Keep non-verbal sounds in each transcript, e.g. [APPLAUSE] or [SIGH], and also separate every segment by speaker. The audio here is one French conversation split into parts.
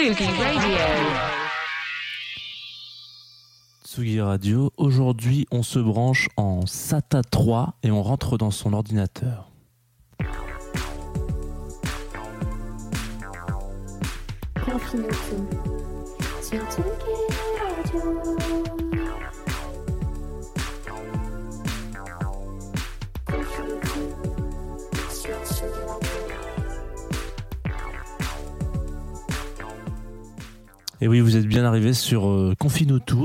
Speaker 1: Sugi Radio.
Speaker 2: Tsugi Radio, aujourd'hui on se branche en SATA 3 et on rentre dans son ordinateur. Et oui, vous êtes bien arrivé sur euh,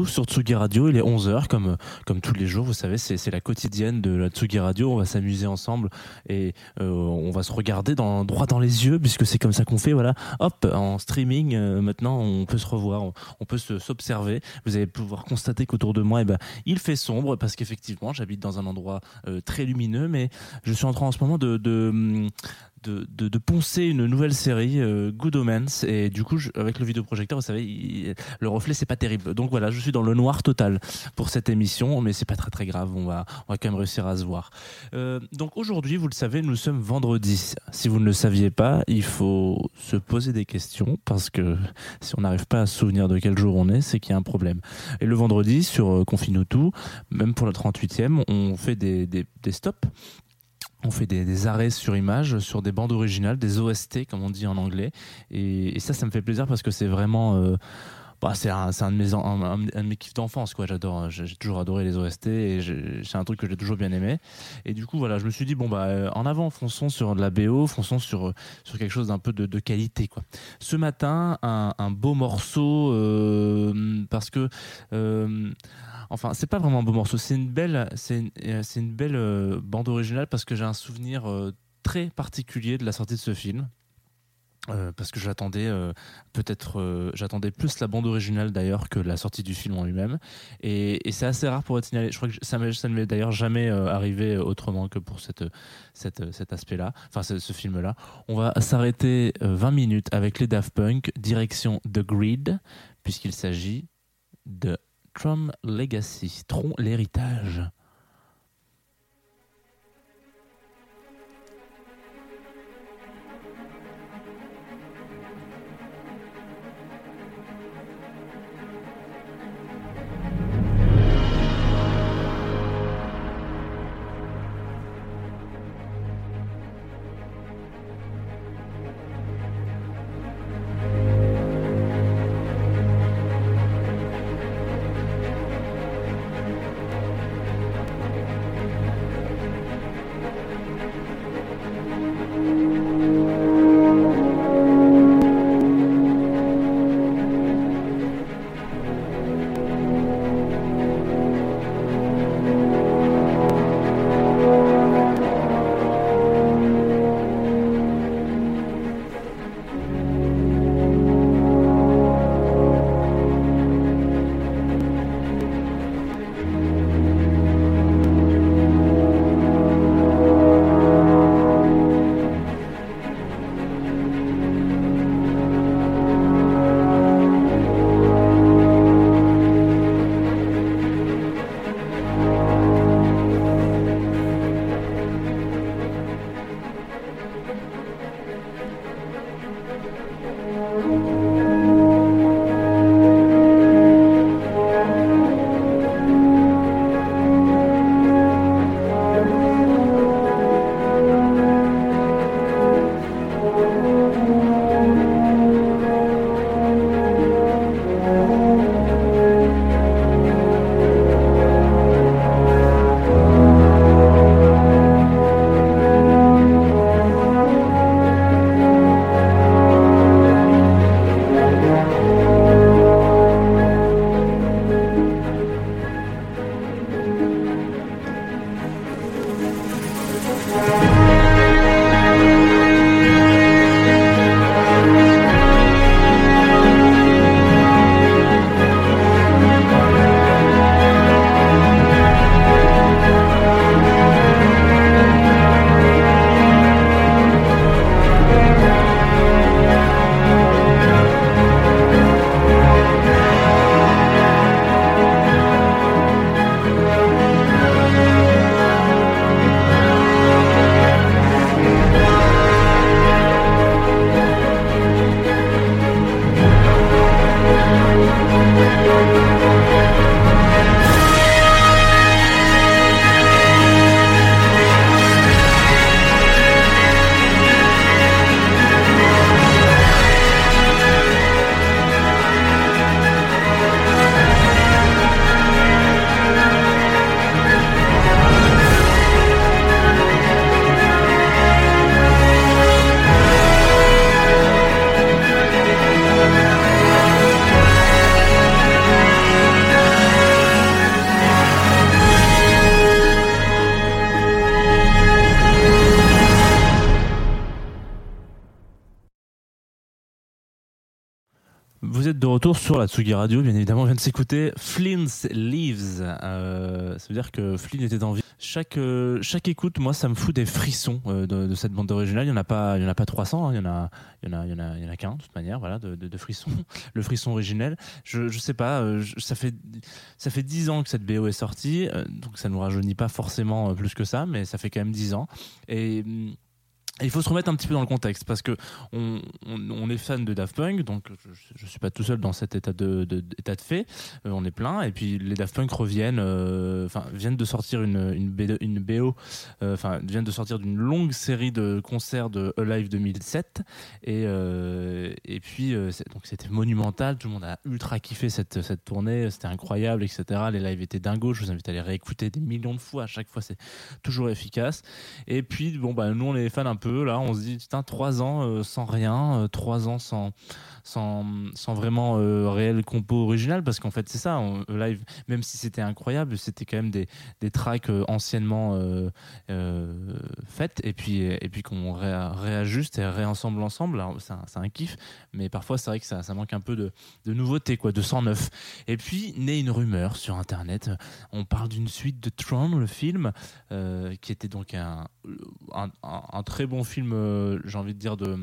Speaker 2: sur Tsugi Radio. Il est 11h, comme, comme tous les jours. Vous savez, c'est la quotidienne de la Tsugi Radio. On va s'amuser ensemble et euh, on va se regarder dans, droit dans les yeux, puisque c'est comme ça qu'on fait. Voilà, hop, en streaming, euh, maintenant, on peut se revoir, on, peut se- s'observer. Vous allez pouvoir constater qu'autour de moi, eh ben, il fait sombre, parce qu'effectivement, j'habite dans un endroit euh, très lumineux, mais je suis en train en ce moment de. de hum, de, poncer une nouvelle série, euh, Good Omens, et du coup, avec le vidéoprojecteur, vous savez, le reflet, c'est pas terrible. Donc voilà, je suis dans le noir total pour cette émission, mais c'est pas très très grave, on va, on va quand même réussir à se voir. Euh, donc aujourd'hui, vous le savez, nous sommes vendredi. Si vous ne le saviez pas, il faut se poser des questions, parce que si on n'arrive pas à se souvenir de quel jour on est, c'est qu'il y a un problème. Et le vendredi, sur euh, Confine-nous tout, même pour la 38e, on fait des, des stops. On fait des, arrêts sur image, sur des bandes originales, des OST comme on dit en anglais. Et, ça, ça me fait plaisir parce que c'est vraiment... euh, bah, c'est un, un de mes, un, de mes kiffs d'enfance, quoi. J'adore, j'ai toujours adoré les OST et c'est un truc que j'ai toujours bien aimé. Et du coup, voilà, je me suis dit, bon, bah, euh, en avant, fonçons sur de la BO, fonçons sur, euh, sur quelque chose d'un peu de, qualité, quoi. Ce matin, un, beau morceau, euh, parce que, enfin, c'est pas vraiment un beau morceau, c'est une belle, c'est une, euh, belle euh, bande originale parce que j'ai un souvenir euh, très particulier de la sortie de ce film. Parce que j'attendais peut-être j'attendais plus la bande originale d'ailleurs que la sortie du film en lui-même. Et, c'est assez rare pour être signalé. Je crois que ça, ne m'est d'ailleurs jamais arrivé autrement que pour cet aspect-là. Enfin ce, ce film-là. On va s'arrêter euh, 20 minutes avec les Daft Punk direction The Grid puisqu'il s'agit de Tron Legacy Tron l'héritage retour sur la Tsugi Radio, bien évidemment, on vient de s'écouter Flynn's Leaves. Euh, ça veut dire que Flynn était en vie. Chaque, euh, chaque écoute, moi, ça me fout des frissons euh, de, cette bande originale. Il n'y en a pas, en a pas 300, hein. il y en a, il y en a, a, qu'un, de toute manière, voilà, de, de, frissons. Le frisson originel. Je, je sais pas, ça fait, ça fait 10 ans que cette BO est sortie, donc ça nous rajeunit pas forcément plus que ça, mais ça fait quand même 10 ans. Et, hum, il faut se remettre un petit peu dans le contexte parce que on, est fan de Daft Punk, donc je, je suis pas tout seul dans cet état de, fait. Euh, on est plein et puis les Daft Punk reviennent, euh, enfin viennent de sortir une BO, euh, enfin viennent de sortir d'une longue série de concerts de Alive 2007 et puis donc c'était monumental. Tout le monde a ultra kiffé cette cette tournée, c'était incroyable, etc. Les lives étaient dingos. Je vous invite à les réécouter des millions de fois. À chaque fois, c'est toujours efficace. Et puis, bon, bah, nous, on est fans un peu. Là, on se dit, putain, trois ans euh, sans rien, euh, trois ans sans, sans, sans vraiment euh, réel compo original, parce qu'en fait, c'est ça, on- live, même si c'était incroyable, c'était quand même des, des tracks anciennement faites, et puis, et puis qu'on ré- réajuste et réensemble ensemble. C'est un, kiff, mais parfois, c'est vrai que ça, ça manque un peu de, de nouveauté, quoi, de 109. Et puis, naît une rumeur sur Internet. On parle d'une suite de Tron, le film, qui était donc un, un, un- un très bon film, euh, j'ai envie de dire, de,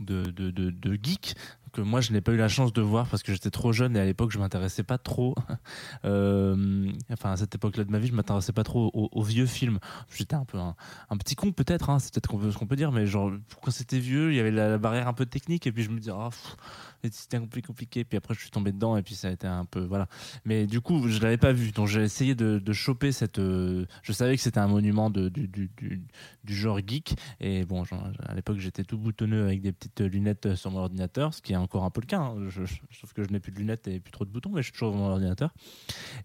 Speaker 2: de, de geek que moi je n'ai pas eu la chance de voir parce que j'étais trop jeune et à l'époque je m'intéressais pas trop [LAUGHS] euh, enfin à cette époque-là de ma vie je m'intéressais pas trop aux, vieux films. J'étais un peu un, petit con peut-être hein, c'est peut-être ce qu'on peut dire mais genre quand c'était vieux il y avait la, barrière un peu technique et puis je me disais ah, c'était un peu compliqué. Puis après je suis tombé dedans et puis ça a été un peu voilà. Mais du coup je l'avais pas vu donc j'ai essayé de, choper cette euh, je savais que c'était un monument du, du, du, genre geek et bon à l'époque j'étais tout boutonneux avec des petites lunettes sur mon ordinateur ce qui est encore un peu le cas hein. je, je- sauf que je n'ai plus de lunettes et plus trop de boutons mais je suis toujours sur mon ordinateur.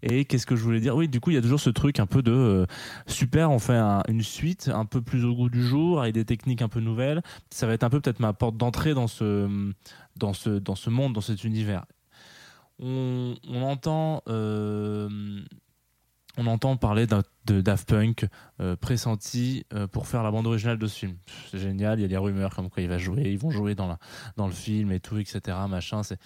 Speaker 2: Et qu'est-ce que je voulais dire? Oui du coup il y a toujours ce truc un peu de euh, super on fait un- une suite un peu plus au goût du jour avec des techniques un peu nouvelles. Ça va être un peu peut-être ma porte d'entrée dans ce dans ce dans ce monde dans cet univers. On entend euh, on entend parler d'un- de Daft Punk euh, pressenti euh, pour faire la bande originale de ce film. C'est génial, il y a des rumeurs comme quoi il va jouer, ils vont jouer dans, la, dans le film et tout, etc. Machin, ça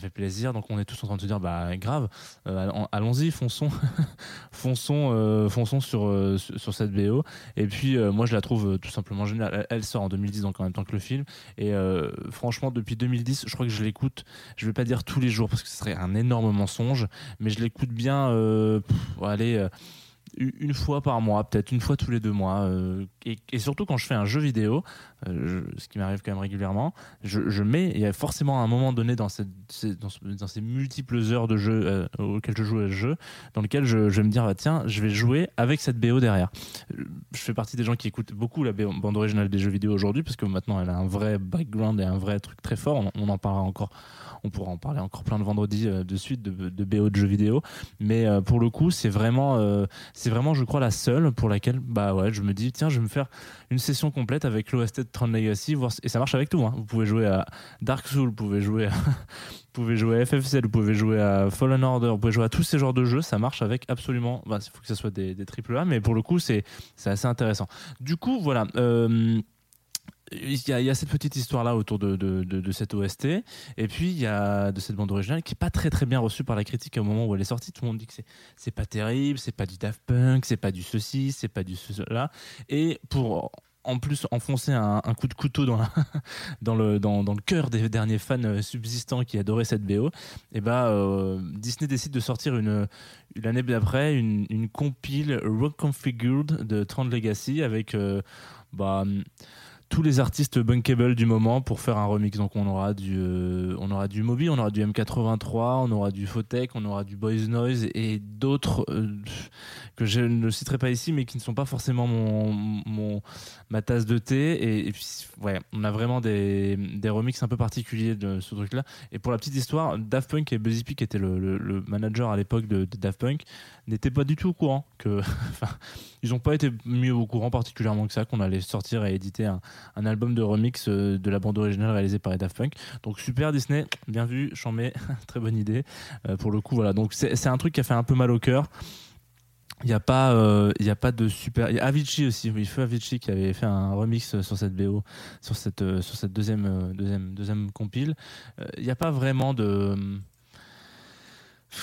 Speaker 2: fait plaisir. Donc on est tous en train de se dire, bah grave, euh, allons- allons-y, fonçons, [LAUGHS] fonçons, fonçons sur, sur cette BO. Et puis moi je la trouve tout simplement géniale. Elle, sort en 2010, donc en même temps que le film. Et franchement, depuis 2010, je crois que je l'écoute, je vais pas dire tous les jours parce que ce serait un énorme mensonge, mais je l'écoute bien, pff, allez. Une fois par mois, peut-être une fois tous les deux mois. euh, et, surtout quand je fais un jeu vidéo, euh, ce qui m'arrive quand même régulièrement, je, mets, il y a forcément un moment donné dans, ces, multiples heures de jeu euh, auxquelles je joue à ce jeu, dans lequel je, vais me dire, bah, tiens, je vais jouer avec cette BO derrière. Je fais partie des gens qui écoutent beaucoup la BO bande originale des jeux vidéo aujourd'hui, parce que maintenant elle a un vrai background et un vrai truc très fort. On, en parlera encore, on pourra en parler encore plein de vendredis euh, de suite de, BO de jeux vidéo. Mais pour le coup, c'est vraiment, c'est vraiment, je crois, la seule pour laquelle, bah ouais, je me dis, tiens, je vais me faire une session complète avec l'OST de Tron Legacy, et ça marche avec tout. hein. Vous pouvez jouer à Dark Souls, vous pouvez jouer, à, [LAUGHS] vous pouvez jouer à FF7, vous pouvez jouer à Fallen Order, vous pouvez jouer à tous ces genres de jeux. Ça marche avec absolument. Il faut que ce soit des, des AAA, mais pour le coup, c'est c'est assez intéressant. Du coup, voilà. euh, il y, a, cette petite histoire là autour de, de, cette OST et puis il y a de cette bande originale qui est pas très très bien reçue par la critique au moment où elle est sortie. Tout le monde dit que c'est c'est pas terrible c'est pas du Daft Punk c'est pas du ceci c'est pas du cela. Et pour en plus enfoncer un, coup de couteau [LAUGHS] dans, le, cœur des derniers fans euh, subsistants qui adoraient cette BO, et bah, euh, Disney décide de sortir une, l'année d'après une, une compile reconfigured de Tron Legacy avec euh, bah, tous les artistes bunkable du moment pour faire un remix. Donc on aura du, euh, on aura du Moby, on aura du M83, on aura du Photech, on aura du Boys Noise et d'autres euh, que je ne citerai pas ici, mais qui ne sont pas forcément mon, mon ma tasse de thé. Et, et puis ouais, on a vraiment des, des remixes un peu particuliers de ce truc-là. Et pour la petite histoire, Daft Punk et Buzzy P, qui était le, le- le manager à l'époque de, de Daft Punk, n'étaient pas du tout au courant que, [LAUGHS] ils n'ont pas été mis au courant particulièrement que ça qu'on allait sortir et éditer un, album de remix euh, de la bande originale réalisée par les Punk. Donc super Disney, bien vu, chambé, [LAUGHS] très bonne idée. Euh, pour le coup, voilà. Donc c'est un truc qui a fait un peu mal au cœur. Il n'y a pas, euh, il y a pas de super. Il y a Avicii aussi, oui, Feu Avicii qui avait fait un remix sur cette BO, sur cette, euh, sur cette deuxième, euh, deuxième, deuxième compile. Euh, Il n'y a pas vraiment de.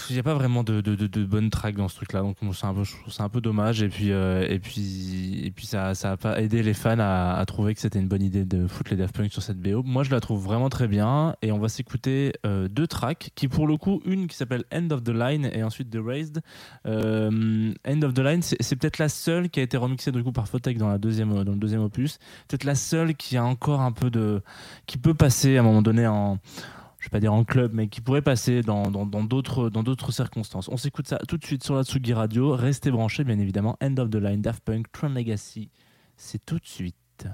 Speaker 2: Il n'y a pas vraiment de, de, de, bonnes tracks dans ce truc-là, donc c'est un peu, dommage. Et puis, euh, et puis, ça, ça a pas aidé les fans à, trouver que c'était une bonne idée de foutre les Daft Punk sur cette BO. Moi, je la trouve vraiment très bien, et on va s'écouter euh, deux tracks, qui pour le coup, une qui s'appelle End of the Line et ensuite The Raised. Euh, End of the Line, c'est peut-être la seule qui a été remixée du coup par deuxième, dans le deuxième opus. Peut-être la seule qui a encore un peu de, qui peut passer à un moment donné en je vais pas dire en club, mais qui pourrait passer dans d'autres circonstances. On s'écoute ça tout de suite sur la Tsugi Radio. Restez branchés, bien évidemment. End of the line, Daft Punk, Tron Legacy. C'est tout de suite.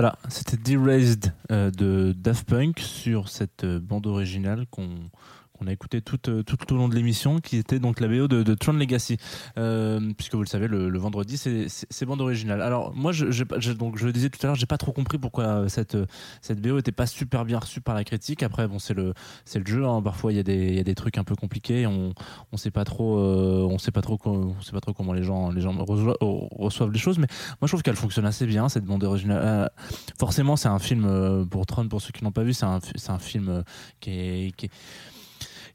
Speaker 2: Voilà, c'était Derased euh, de Daft Punk sur cette euh, bande originale qu'on qu'on a écouté tout, euh, tout au long de l'émission, qui était donc la BO de, Tron Legacy, Euh, puisque vous le savez, le, vendredi, c'est- bande originale. Alors moi, je, donc je le disais tout à l'heure, j'ai pas trop compris pourquoi cette cette BO était pas super bien reçue par la critique. Après, bon, c'est le le jeu. hein. Parfois, il y a des y a des trucs un peu compliqués. On on sait pas trop euh, on sait pas trop on sait pas trop comment les gens les gens reçoivent, les choses. Mais moi, je trouve qu'elle fonctionne assez bien cette bande originale. Forcément, c'est un film pour Tron. Pour ceux qui l'ont pas vu, c'est un un film qui est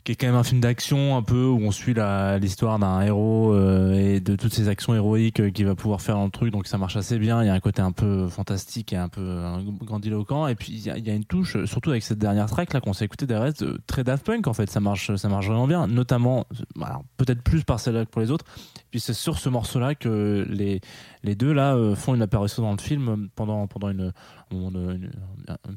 Speaker 2: qui est quand même un film d'action un peu où on suit l'histoire d'un héros euh, et de toutes ses actions héroïques euh, qu'il va pouvoir faire dans le truc donc ça marche assez bien. Il y a un côté un peu fantastique et un peu euh, grandiloquent. Et puis il y a, une touche surtout avec cette dernière track là qu'on s'est écouté derrière très Daft Punk en fait. Ça marche ça marche vraiment bien. Notamment alors, peut-être plus par celle-là que pour les autres. Puis c'est sur ce morceau là que les les deux là euh, font une apparition dans le film pendant pendant une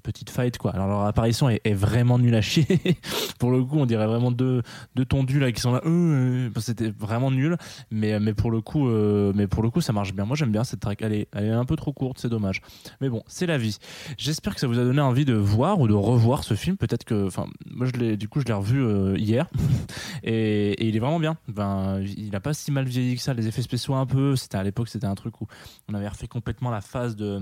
Speaker 2: petite fight quoi. Alors leur apparition est, est vraiment nulle à chier. [LAUGHS] Pour le coup on dirait vraiment deux, deux tondus là qui sont là euh, euh, c'était vraiment nul. Mais mais pour le coup euh, mais pour le coup ça marche bien. Moi j'aime bien cette track. Elle est, un peu trop courte c'est dommage. Mais bon c'est la vie. J'espère que ça vous a donné envie de voir ou de revoir ce film. Peut-être que enfin moi je du coup je l'ai revu euh, hier. [LAUGHS] Et, et il est vraiment bien. Ben il a pas si mal vieilli que ça. Les effets spéciaux un peu. C'était à l'époque c'était un truc où on avait refait complètement la phase de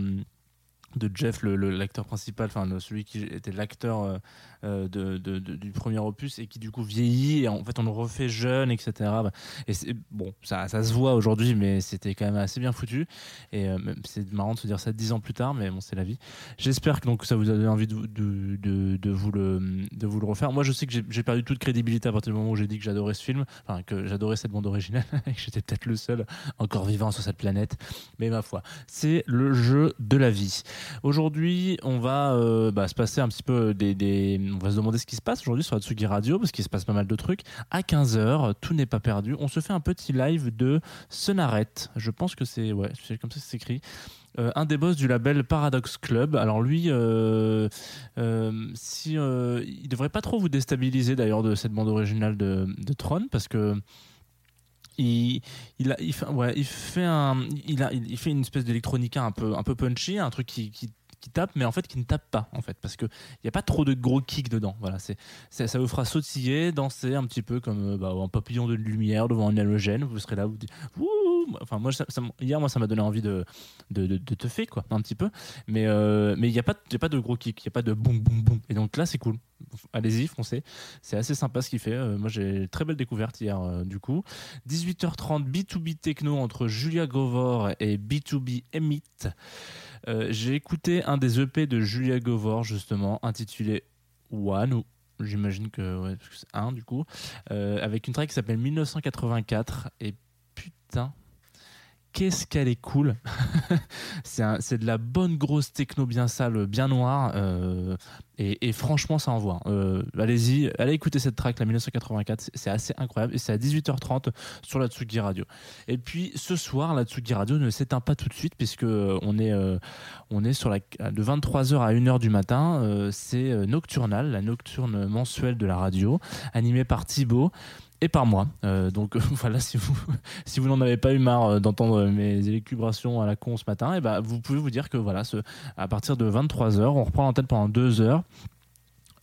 Speaker 2: de Jeff, le- le- l'acteur principal, enfin le- celui qui était l'acteur euh, euh, de- du premier opus et qui du coup vieillit et en fait on le refait jeune, etc. Bah, Et c'est bon, ça, ça se voit aujourd'hui, mais c'était quand même assez bien foutu. Et euh, c'est marrant de se dire ça dix ans plus tard, mais bon, c'est la vie. J'espère que donc ça vous a donné envie de, vous le de vous le refaire. Moi, je sais que j'ai- perdu toute crédibilité à partir du moment où j'ai dit que j'adorais ce film, enfin que j'adorais cette bande originale [LAUGHS] et que j'étais peut-être le seul encore vivant sur cette planète. Mais ma foi, c'est le jeu de la vie. Aujourd'hui, on va euh, bah, se passer un petit peu des- On va se demander ce qui se passe aujourd'hui sur Atsugi Radio, parce qu'il se passe pas mal de trucs. À 15h, tout n'est pas perdu. On se fait un petit live de Sonaret. Je pense que c'est ouais, c'est comme ça que c'est écrit. Euh, un des boss du label Paradox Club. Alors lui, euh, euh, euh, il devrait pas trop vous déstabiliser d'ailleurs de cette bande originale de, Tron, parce que il, il, fait, un, il, fait une espèce d'électronica un peu, un peu punchy, un truc qui, tape, mais en fait qui ne tape pas, en fait, parce que il n'y a pas trop de gros kicks dedans. Voilà, c'est, c'est- ça vous fera sautiller, danser un petit peu comme euh, bah, un papillon de lumière devant un halogène. Vous serez là, vous dites, Enfin moi, hier, moi, ça m'a donné envie de, de, te faire quoi, un petit peu, mais euh, mais il n'y a pas, y a pas de gros kicks, il n'y a pas de boum boum boum. Et donc là, c'est cool. Allez-y, foncez. C'est assez sympa ce qu'il fait. Euh, moi, j'ai très belle découverte hier, euh, du coup. 18h30, B2B Techno entre Julia Govor et B2B Emit. J'ai écouté un des EP de Julia Govor, justement, intitulé One, ou j'imagine que, c'est un, du coup, avec une track qui s'appelle 1984. Et putain, qu'est-ce qu'elle est cool [LAUGHS] c'est de la bonne grosse techno bien sale, bien noire. euh, et, franchement, ça envoie. Euh, Allez-y, allez écouter cette track, la 1984. c'est- assez incroyable. Et c'est à 18h30 sur la Tsugi Radio. Et puis ce soir, la Tsugi Radio ne s'éteint pas tout de suite, puisque euh, on est, sur la, de 23h à 1h du matin. C'est Nocturnal, la nocturne mensuelle de la radio, animée par Thibaut. Par moi. Euh, donc [LAUGHS] voilà, si vous, [LAUGHS] si vous n'en avez pas eu marre euh, d'entendre mes élucubrations à la con ce matin, et ben vous pouvez vous dire que voilà, à partir de 23h, on reprend l'antenne pendant deux heures.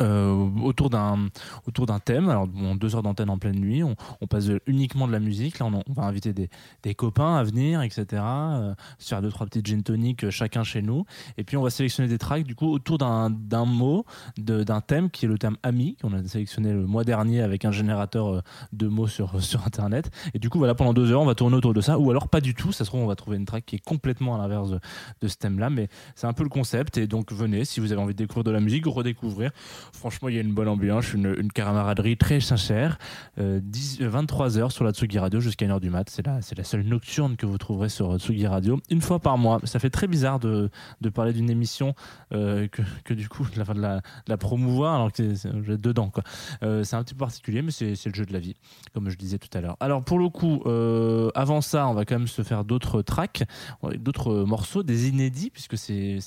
Speaker 2: Euh, autour d'un autour d'un thème. Alors bon, deux heures d'antenne en pleine nuit on, on passe uniquement de la musique. Là on, on va inviter des, des copains à venir etc euh, se faire deux trois petites gin toniques euh, chacun chez nous. Et puis on va sélectionner des tracks du coup autour d'un d'un mot d'un thème qui est le thème ami qu'on a sélectionné le mois dernier avec un générateur euh, de mots sur [LAUGHS] sur internet. Et du coup voilà pendant deux heures on va tourner autour de ça. Ou alors pas du tout. Ça se trouve on va trouver une track qui est complètement à l'inverse de, de ce thème là mais c'est un peu le concept. Et donc venez si vous avez envie de découvrir de la musique redécouvrir franchement il y a une bonne ambiance une, camaraderie très sincère. Euh, 23h sur la Tsugi Radio jusqu'à 1h du mat. C'est la, c'est la seule nocturne que vous trouverez sur Tsugi Radio. Une fois par mois. Ça fait très bizarre de, de parler d'une émission euh, que, que du coup de la, la, promouvoir alors que vous êtes dedans Euh, c'est un petit peu particulier mais c'est le jeu de la vie comme je disais tout à l'heure. Alors pour le coup euh, avant ça on va quand même se faire d'autres tracks euh, d'autres euh, morceaux des inédits puisque c'est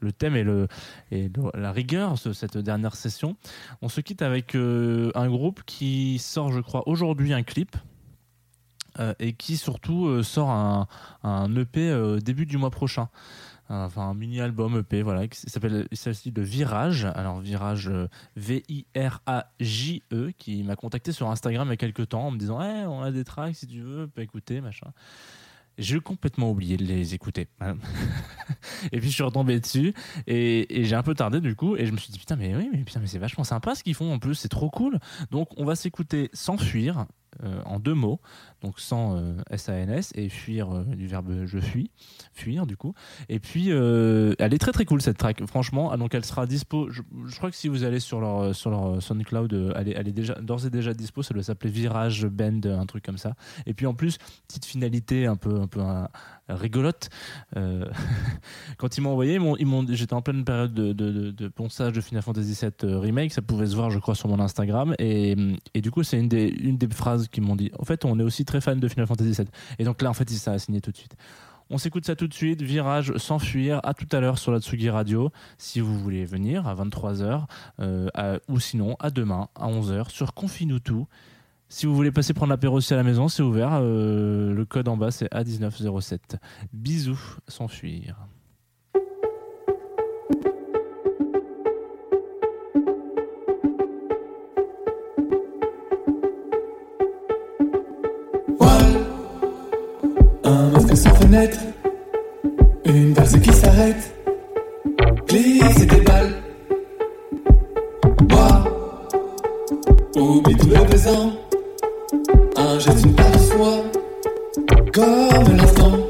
Speaker 2: le thème et le et la rigueur cette dernière session on se quitte avec euh, un groupe qui sort je crois aujourd'hui un clip euh, et qui surtout euh, sort un, un EP début du mois prochain enfin un mini album EP, voilà, qui s'appelle, s'agit de Virage. Alors Virage euh, V-I-R-A-J-E, E, qui m'a contacté sur Instagram il y a quelques temps en me disant, Eh, on a des tracks si tu veux, peux écouter, machin. J'ai complètement oublié de les écouter. [LAUGHS] et puis je suis retombé dessus et, et j'ai un peu tardé du coup et je me suis dit putain mais oui mais putain mais c'est vachement sympa ce qu'ils font en plus c'est trop cool donc on va s'écouter s'enfuir euh, en deux mots donc sans euh, S-A-N-S et fuir euh, du verbe je fuis fuir du coup. Et puis euh, elle est très très cool cette track. Franchement Ah, donc elle sera dispo je, crois que si vous allez sur leur sur SoundCloud elle est, elle est d'ores et déjà dispo ça doit s'appeler Virage Bend un truc comme ça. Et puis en plus petite finalité un peu un peu rigolote. Euh, [LAUGHS] quand ils m'ont envoyé j'étais en pleine période de, ponçage de Final Fantasy VII euh, remake. Ça pouvait se voir je crois sur mon Instagram. Et, et du coup c'est une des, une des phrases qu'ils m'ont dit en fait on est aussi très fan de Final Fantasy VII et donc là en fait ça a signé tout de suite. On s'écoute ça tout de suite, Virage sans fuir, à tout à l'heure sur la Tsugi Radio, si vous voulez venir à 23h, euh, ou sinon à demain à 11h sur Confine. Si vous voulez passer prendre l'apéro aussi à la maison, c'est ouvert, euh, le code en bas c'est A1907. Bisous, sans fuir.
Speaker 3: Un masque sans fenêtre, une valse qui s'arrête, glisse des balles, bois, oublie tout le présent, un geste, une soi, comme l'instant.